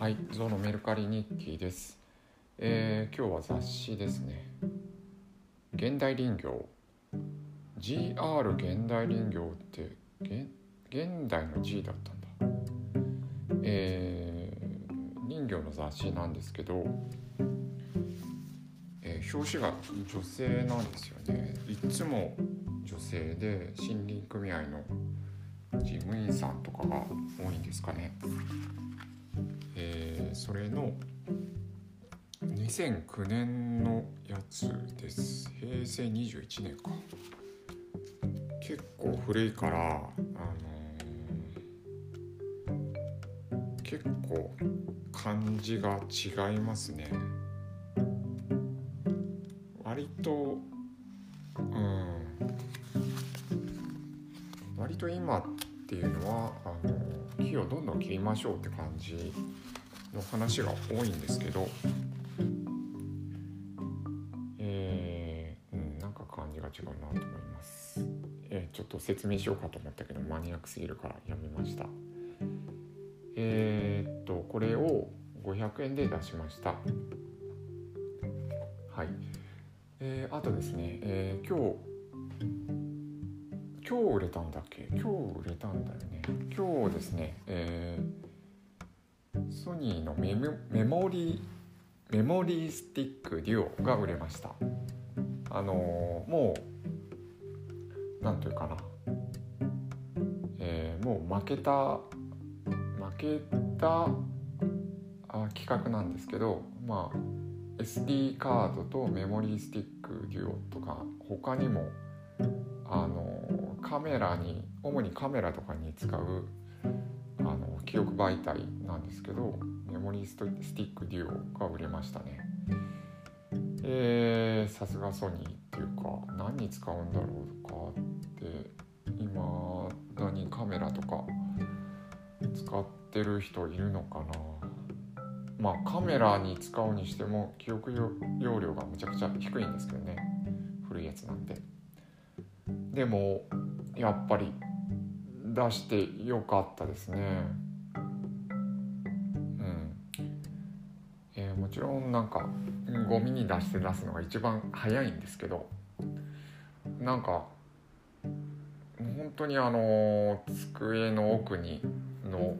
はい、ゾウのメルカリ日記です。えー今日は雑誌ですね。現代林業。GR 現代林業って現現代の G だったんだ。えー林業の雑誌なんですけど、えー表紙が女性なんですよね。いつも女性で森林組合の事務員さんとかが多いんですかね。えーそれの2009年のやつです。平成21年か。結構古いから、あのー結構漢字が違いますね。割とうん。割と今っていうのはあの木をどんどん切りましょうって感じの話が多いんですけどえーうん、なんか感じが違うなと思います、えーちょっと説明しようかと思ったけどマニアックすぎるからやめました。えーっとこれを500円で出しました。はい。えーあとですね、えー今日今日売れたんだっけ？今日売れたんだよね。今日ですね、えーソニーのメモメモリーメモリースティックデュオが売れました。あのーもうなんというかな、えーもう負けた負けたあ企画なんですけどまあ SD カードとメモリースティックデュオとか他にもあのカメラに主にカメラとかに使う記憶媒体なんですけどメモリースティックデュオが売れましたね。えーさすがソニーっていうか何に使うんだろうかって今だにカメラとか使ってる人いるのかな。まあカメラに使うにしても記憶容量がむちゃくちゃ低いんですけどね。古いやつなんで。でもやっぱり出してよかったですね。ちろんなんかゴミに出して出すのが一番早いんですけどなんか本当にあの机の奥にの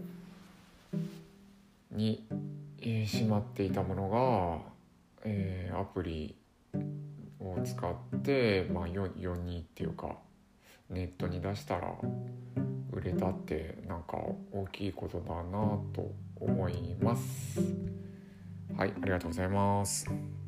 に、えーしまっていたものが、えアプリを使って、まあ、世世にっていうかネットに出したら売れたってなんか大きいことだなと思います。はい、ありがとうございます。